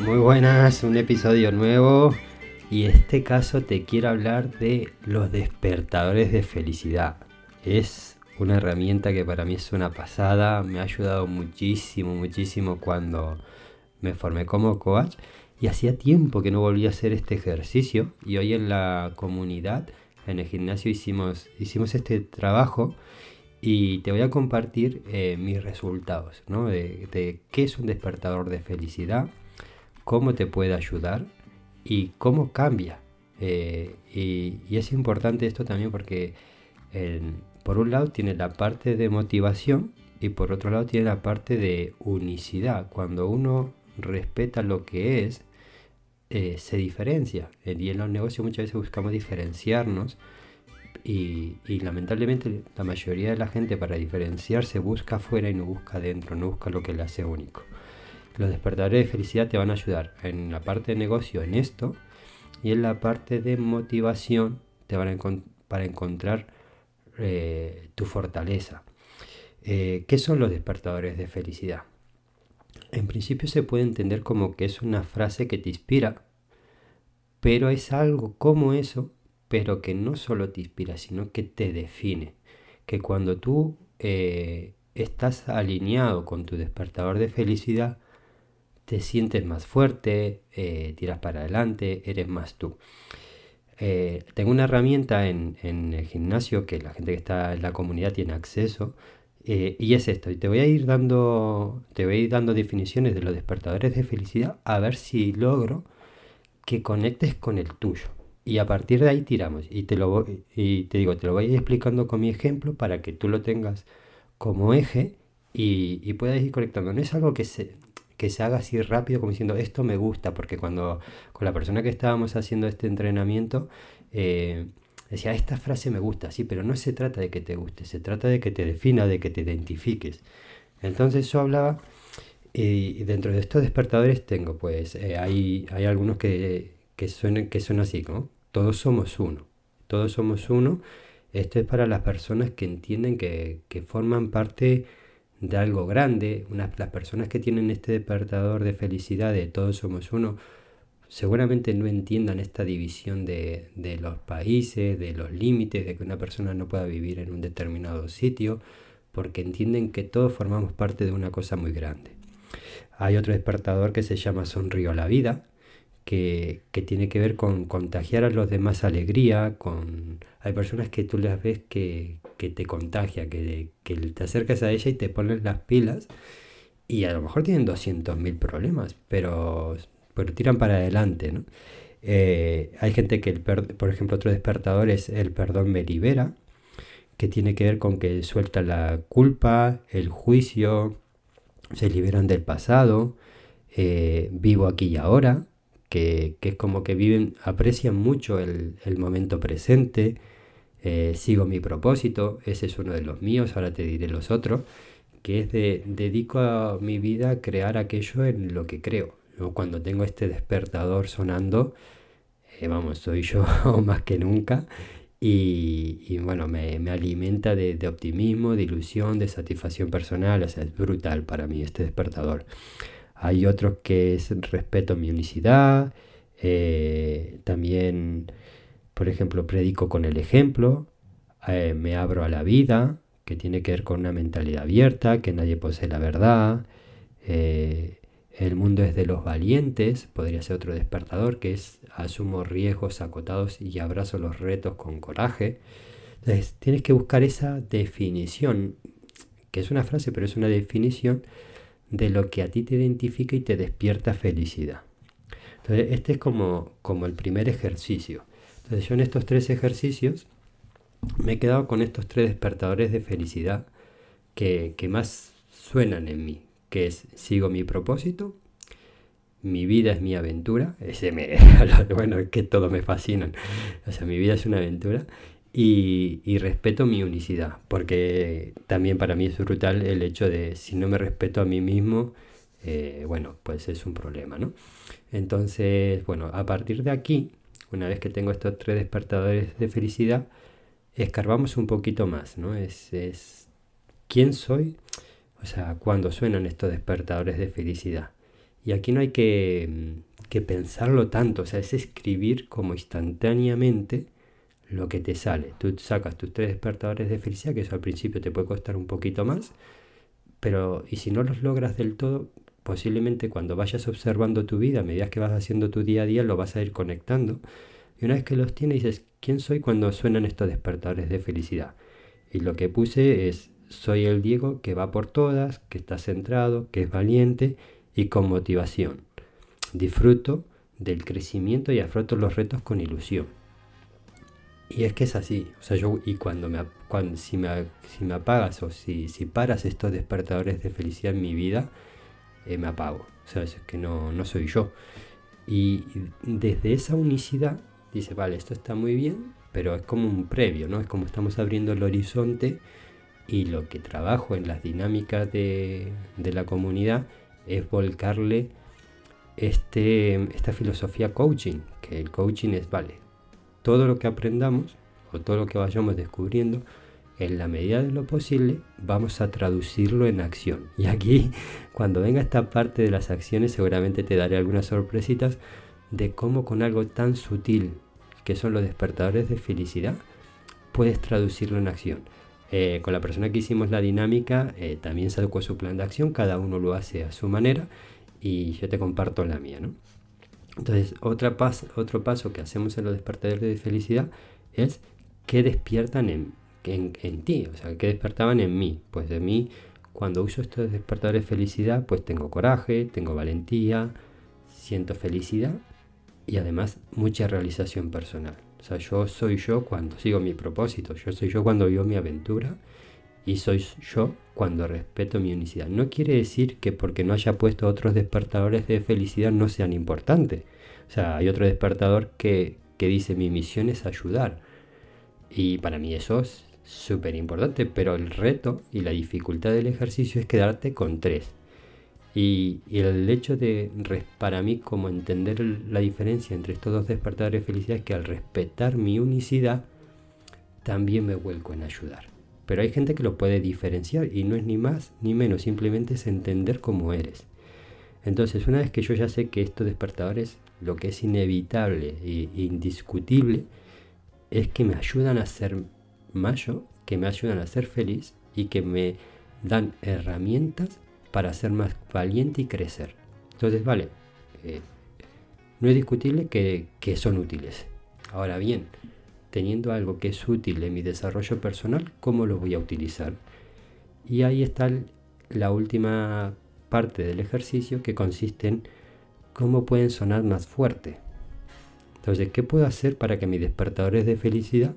Muy buenas, un episodio nuevo. Y en este caso te quiero hablar de los despertadores de felicidad. Es una herramienta que para mí es una pasada, me ha ayudado muchísimo, muchísimo cuando me formé como coach. Y hacía tiempo que no volvía a hacer este ejercicio. Y hoy en la comunidad, en el gimnasio hicimos, hicimos este trabajo. Y te voy a compartir eh, mis resultados, ¿no? de qué es un despertador de felicidad cómo te puede ayudar y cómo cambia. Eh, y, es importante esto también porque por un lado tiene la parte de motivación y por otro lado tiene la parte de unicidad. Cuando uno respeta lo que es, eh, se diferencia. Y en los negocios muchas veces buscamos diferenciarnos y, y, lamentablemente la mayoría de la gente para diferenciarse busca afuera y no busca adentro, no busca lo que le hace único. Los despertadores de felicidad te van a ayudar en la parte de negocio en esto y en la parte de motivación te van a para encontrar eh, tu fortaleza. Eh, ¿Qué son los despertadores de felicidad? En principio se puede entender como que es una frase que te inspira, pero es algo como eso, pero que no solo te inspira, sino que te define. Que cuando tú eh, estás alineado con tu despertador de felicidad, te sientes más fuerte, eh, tiras para adelante, eres más tú. Eh, tengo una herramienta en, el gimnasio que la gente que está en la comunidad tiene acceso eh, y es esto. Y te voy a ir dando, te voy a ir dando definiciones de los despertadores de felicidad a ver si logro que conectes con el tuyo. Y a partir de ahí tiramos. Y te lo y te digo, te lo voy a ir explicando con mi ejemplo para que tú lo tengas como eje y, y puedas ir conectando. No es algo que se, que se haga así rápido como diciendo esto me gusta, porque cuando con la persona que estábamos haciendo este entrenamiento eh, decía esta frase me gusta, sí, pero no se trata de que te guste, se trata de que te defina, de que te identifiques. Entonces yo hablaba y dentro de estos despertadores tengo pues eh, hay, hay algunos que, que, suenan, que son así, ¿no? Todos somos uno, todos somos uno. Esto es para las personas que entienden que, que forman parte de algo grande, las personas que tienen este despertador de felicidad de todos somos uno, seguramente no entiendan esta división de, los países, de los límites, de que una persona no pueda vivir en un determinado sitio, porque entienden que todos formamos parte de una cosa muy grande. Hay otro despertador que se llama Sonrío a la vida, que, tiene que ver con contagiar a los demás alegría, con... Hay personas que tú las ves que, que te contagia, que, que, te acercas a ella y te pones las pilas y a lo mejor tienen 200.000 problemas, pero, pero tiran para adelante, ¿no? Eh, hay gente que, el por ejemplo, otro despertador es el perdón me libera, que tiene que ver con que suelta la culpa, el juicio, se liberan del pasado, eh, vivo aquí y ahora, que, es como que viven, aprecian mucho el, momento presente, eh, sigo mi propósito, ese es uno de los míos, ahora te diré los otros, que es de dedico a mi vida a crear aquello en lo que creo. cuando tengo este despertador sonando, eh, vamos, soy yo más que nunca. Y, bueno, me, alimenta de, optimismo, de ilusión, de satisfacción personal. O sea, es brutal para mí este despertador. Hay otros que es respeto mi unicidad. Eh, también, por ejemplo, predico con el ejemplo. Eh, me abro a la vida, que tiene que ver con una mentalidad abierta, que nadie posee la verdad. Eh, el mundo es de los valientes, podría ser otro despertador, que es asumo riesgos acotados y abrazo los retos con coraje. Entonces, tienes que buscar esa definición, que es una frase, pero es una definición de lo que a ti te identifica y te despierta felicidad. Entonces, este es como, como el primer ejercicio. Yo en estos tres ejercicios me he quedado con estos tres despertadores de felicidad que, más suenan en mí, que es sigo mi propósito, mi vida es mi aventura, ese me, bueno, es que todo me fascinan, o sea, mi vida es una aventura, y, respeto mi unicidad, porque también para mí es brutal el hecho de si no me respeto a mí mismo, eh, bueno, pues es un problema, ¿no? Entonces, bueno, a partir de aquí, una vez que tengo estos tres despertadores de felicidad, escarbamos un poquito más, ¿no? Es, quién soy, o sea, cuando suenan estos despertadores de felicidad. Y aquí no hay que, que pensarlo tanto, o sea, es escribir como instantáneamente lo que te sale. Tú sacas tus tres despertadores de felicidad, que eso al principio te puede costar un poquito más, pero y si no los logras del todo, posiblemente cuando vayas observando tu vida, a medida que vas haciendo tu día a día, lo vas a ir conectando. Y una vez que los tienes, dices, ¿quién soy cuando suenan estos despertadores de felicidad? Y lo que puse es, soy el Diego que va por todas, que está centrado, que es valiente y con motivación. Disfruto del crecimiento y afronto los retos con ilusión. Y es que es así, o sea, yo, y cuando me, cuando, si, me, si me apagas o si, si paras estos despertadores de felicidad en mi vida, eh, me apago, o sea, es que no, no soy yo. Y desde esa unicidad, dice, vale, esto está muy bien, pero es como un previo, ¿no? Es como estamos abriendo el horizonte y lo que trabajo en las dinámicas de, de la comunidad es volcarle este, esta filosofía coaching, que el coaching es, vale, todo lo que aprendamos o todo lo que vayamos descubriendo, en la medida de lo posible, vamos a traducirlo en acción. Y aquí, cuando venga esta parte de las acciones, seguramente te daré algunas sorpresitas de cómo con algo tan sutil que son los despertadores de felicidad, puedes traducirlo en acción. Eh, con la persona que hicimos la dinámica, eh, también sacó su plan de acción, cada uno lo hace a su manera y yo te comparto la mía, ¿no? Entonces, otra otro paso que hacemos en los despertadores de felicidad es que despiertan en, en, ti, o sea, que despertaban en mí. Pues de mí, cuando uso estos despertadores de felicidad, pues tengo coraje, tengo valentía, siento felicidad y además mucha realización personal. O sea, yo soy yo cuando sigo mi propósito, yo soy yo cuando vivo mi aventura y soy yo cuando respeto mi unicidad. No quiere decir que porque no haya puesto otros despertadores de felicidad no sean importantes. O sea, hay otro despertador que, dice mi misión es ayudar. Y para mí eso es súper importante, pero el reto y la dificultad del ejercicio es quedarte con tres. Y, el hecho de, para mí, como entender la diferencia entre estos dos despertadores de felicidad es que al respetar mi unicidad, también me vuelco en ayudar. Pero hay gente que lo puede diferenciar y no es ni más ni menos, simplemente es entender cómo eres. Entonces, una vez que yo ya sé que estos despertadores, lo que es inevitable e indiscutible, es que me ayudan a ser mayo, que me ayudan a ser feliz y que me dan herramientas para ser más valiente y crecer. Entonces, vale, eh, no es discutible que, que son útiles. Ahora bien, teniendo algo que es útil en mi desarrollo personal, ¿cómo lo voy a utilizar? Y ahí está la última parte del ejercicio que consiste en cómo pueden sonar más fuerte. Entonces, ¿qué puedo hacer para que mis despertadores de felicidad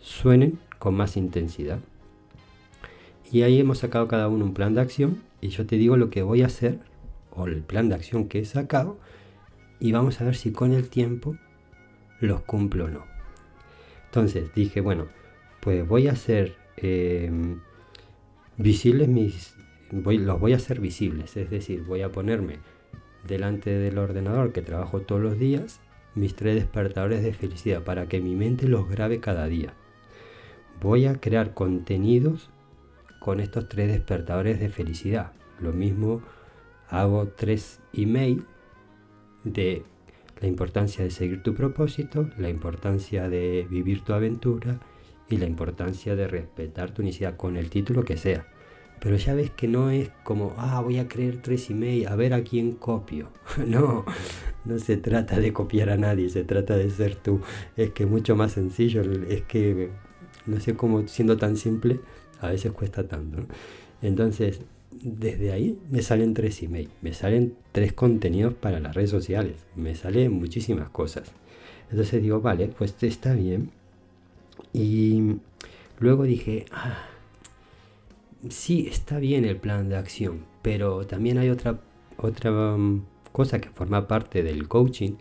suenen con más intensidad? Y ahí hemos sacado cada uno un plan de acción y yo te digo lo que voy a hacer o el plan de acción que he sacado y vamos a ver si con el tiempo los cumplo o no. Entonces dije, bueno, pues voy a hacer em, visibles mis... Voy, los voy a hacer visibles, es decir, voy a ponerme delante del ordenador que trabajo todos los días mis tres despertadores de felicidad para que mi mente los grabe cada día. Voy a crear contenidos con estos tres despertadores de felicidad. Lo mismo hago tres emails de la importancia de seguir tu propósito, la importancia de vivir tu aventura y la importancia de respetar tu unicidad con el título que sea. Pero ya ves que no es como, ah, voy a creer tres emails, a ver a quién copio. no, no se trata de copiar a nadie, se trata de ser tú. Es que es mucho más sencillo, es que no sé cómo siendo tan simple a veces cuesta tanto. Entonces, desde ahí me salen tres emails, me salen tres contenidos para las redes sociales, me salen muchísimas cosas. Entonces digo, vale, pues está bien. Y luego dije, ah, sí, está bien el plan de acción, pero también hay otra, otra um, cosa que forma parte del coaching,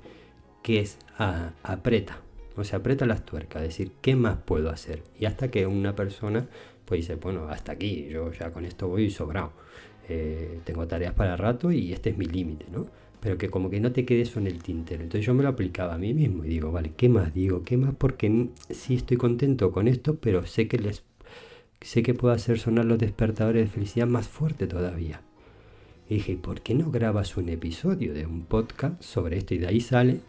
que es ah, aprieta. O sea, aprieta las tuercas, decir, ¿qué más puedo hacer? Y hasta que una persona pues dice, bueno, hasta aquí, yo ya con esto voy sobrado. Eh, tengo tareas para rato y este es mi límite, ¿no? Pero que como que no te quede eso en el tintero. Entonces yo me lo aplicaba a mí mismo y digo, vale, ¿qué más digo? ¿Qué más? Porque sí estoy contento con esto, pero sé que les sé que puedo hacer sonar los despertadores de felicidad más fuerte todavía. Y dije, ¿por qué no grabas un episodio de un podcast sobre esto? Y de ahí sale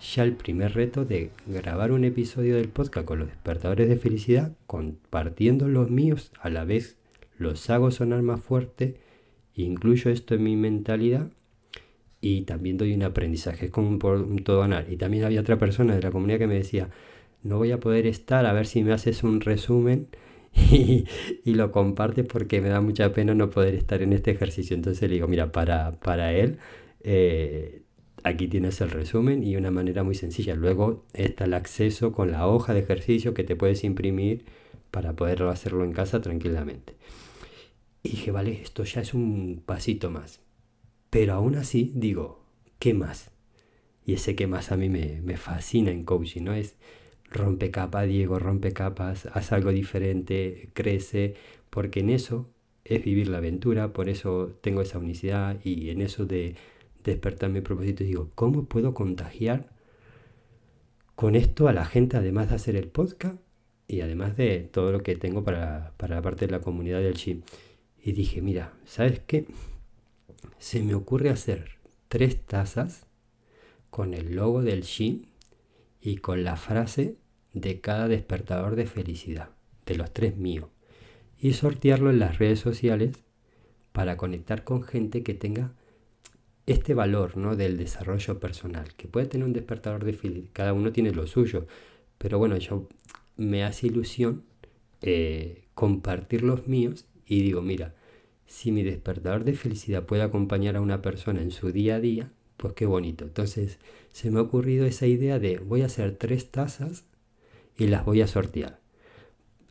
ya el primer reto de grabar un episodio del podcast con los despertadores de felicidad, compartiendo los míos, a la vez los hago sonar más fuerte, incluyo esto en mi mentalidad y también doy un aprendizaje, es como un, todo ganar. Y también había otra persona de la comunidad que me decía, no voy a poder estar, a ver si me haces un resumen y, lo comparte porque me da mucha pena no poder estar en este ejercicio. Entonces le digo, mira, para, para él, eh, aquí tienes el resumen y una manera muy sencilla. Luego está el acceso con la hoja de ejercicio que te puedes imprimir para poder hacerlo en casa tranquilamente. Y dije, vale, esto ya es un pasito más. Pero aún así digo, ¿qué más? Y ese que más a mí me, fascina en coaching, ¿no? Es rompe capa, Diego, rompe capas, haz algo diferente, crece, porque en eso es vivir la aventura, por eso tengo esa unicidad y en eso de despertar mi propósito digo, ¿cómo puedo contagiar con esto a la gente además de hacer el podcast y además de todo lo que tengo para, para la parte de la comunidad del chip? Y dije, mira, ¿sabes qué? se me ocurre hacer tres tazas con el logo del Shin y con la frase de cada despertador de felicidad, de los tres míos, y sortearlo en las redes sociales para conectar con gente que tenga este valor ¿no? del desarrollo personal, que puede tener un despertador de felicidad, cada uno tiene lo suyo, pero bueno, yo me hace ilusión eh, compartir los míos y digo, mira, si mi despertador de felicidad puede acompañar a una persona en su día a día, pues qué bonito. Entonces se me ha ocurrido esa idea de voy a hacer tres tazas y las voy a sortear.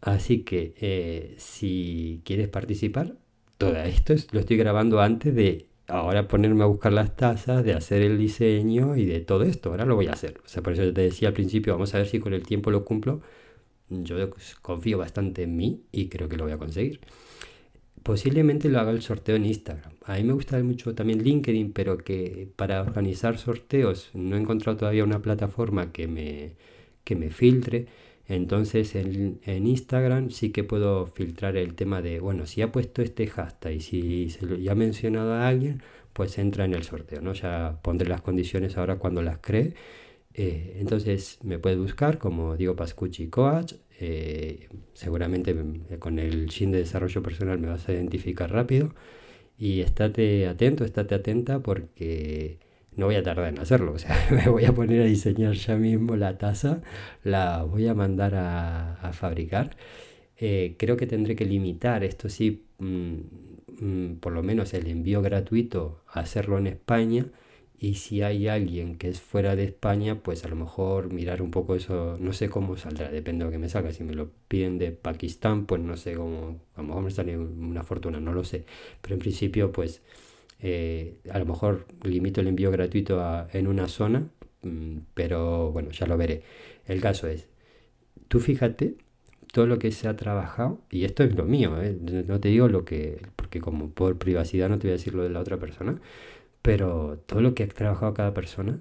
Así que eh, si quieres participar, todo esto lo estoy grabando antes de ahora ponerme a buscar las tazas, de hacer el diseño y de todo esto. Ahora lo voy a hacer. O sea, por eso te decía al principio, vamos a ver si con el tiempo lo cumplo. Yo confío bastante en mí y creo que lo voy a conseguir posiblemente lo haga el sorteo en Instagram. A mí me gusta mucho también LinkedIn, pero que para organizar sorteos no he encontrado todavía una plataforma que me, que me filtre. Entonces en, Instagram sí que puedo filtrar el tema de, bueno, si ha puesto este hashtag y si se lo, ya ha mencionado a alguien, pues entra en el sorteo, ¿no? Ya pondré las condiciones ahora cuando las cree. Eh, entonces me puede buscar como Diego Pascucci Coach eh, seguramente con el Shin de desarrollo personal me vas a identificar rápido y estate atento, estate atenta porque no voy a tardar en hacerlo. O sea, me voy a poner a diseñar ya mismo la taza, la voy a mandar a, fabricar. Eh, creo que tendré que limitar, esto sí, mm, mm, por lo menos el envío gratuito, a hacerlo en España y si hay alguien que es fuera de España, pues a lo mejor mirar un poco eso, no sé cómo saldrá, depende de lo que me salga. Si me lo piden de Pakistán, pues no sé cómo, a lo mejor me sale una fortuna, no lo sé. Pero en principio, pues eh, a lo mejor limito el envío gratuito en una zona, mm, pero bueno, ya lo veré. El caso es, tú fíjate todo lo que se ha trabajado, y esto es lo mío, ¿eh? no te digo lo que, porque como por privacidad no te voy a decir lo de la otra persona, pero todo lo que ha trabajado cada persona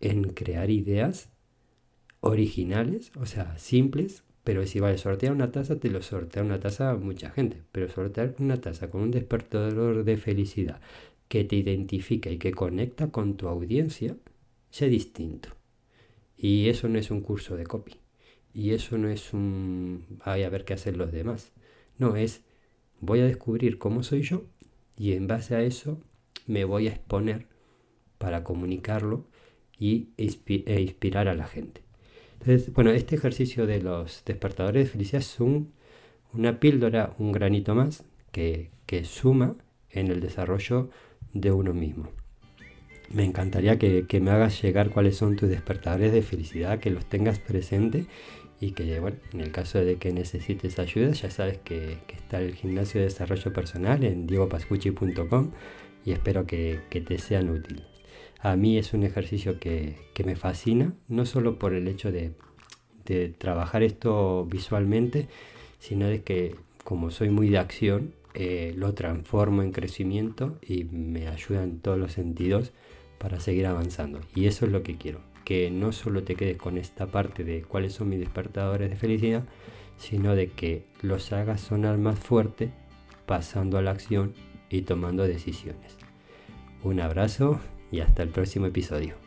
en crear ideas originales, o sea, simples, pero si vale sortear una taza, te lo sortea una taza a mucha gente, pero sortear una taza con un despertador de felicidad que te identifica y que conecta con tu audiencia, sea distinto. Y eso no es un curso de copy. Y eso no es un, ay, a ver qué hacen los demás. No, es, voy a descubrir cómo soy yo y en base a eso me voy a exponer para comunicarlo y e inspirar a la gente. Entonces, bueno, este ejercicio de los despertadores de felicidad es una píldora, un granito más que, suma en el desarrollo de uno mismo. Me encantaría que, me hagas llegar cuáles son tus despertadores de felicidad, que los tengas presente y que, bueno, en el caso de que necesites ayuda, ya sabes que, que está el gimnasio de desarrollo personal en diegopascucci.com y espero que, te sean útiles. A mí es un ejercicio que, me fascina, no solo por el hecho de, trabajar esto visualmente, sino de que como soy muy de acción, eh, lo transformo en crecimiento y me ayuda en todos los sentidos para seguir avanzando. Y eso es lo que quiero, que no solo te quedes con esta parte de cuáles son mis despertadores de felicidad, sino de que los hagas sonar más fuerte pasando a la acción y tomando decisiones. Un abrazo y hasta el próximo episodio.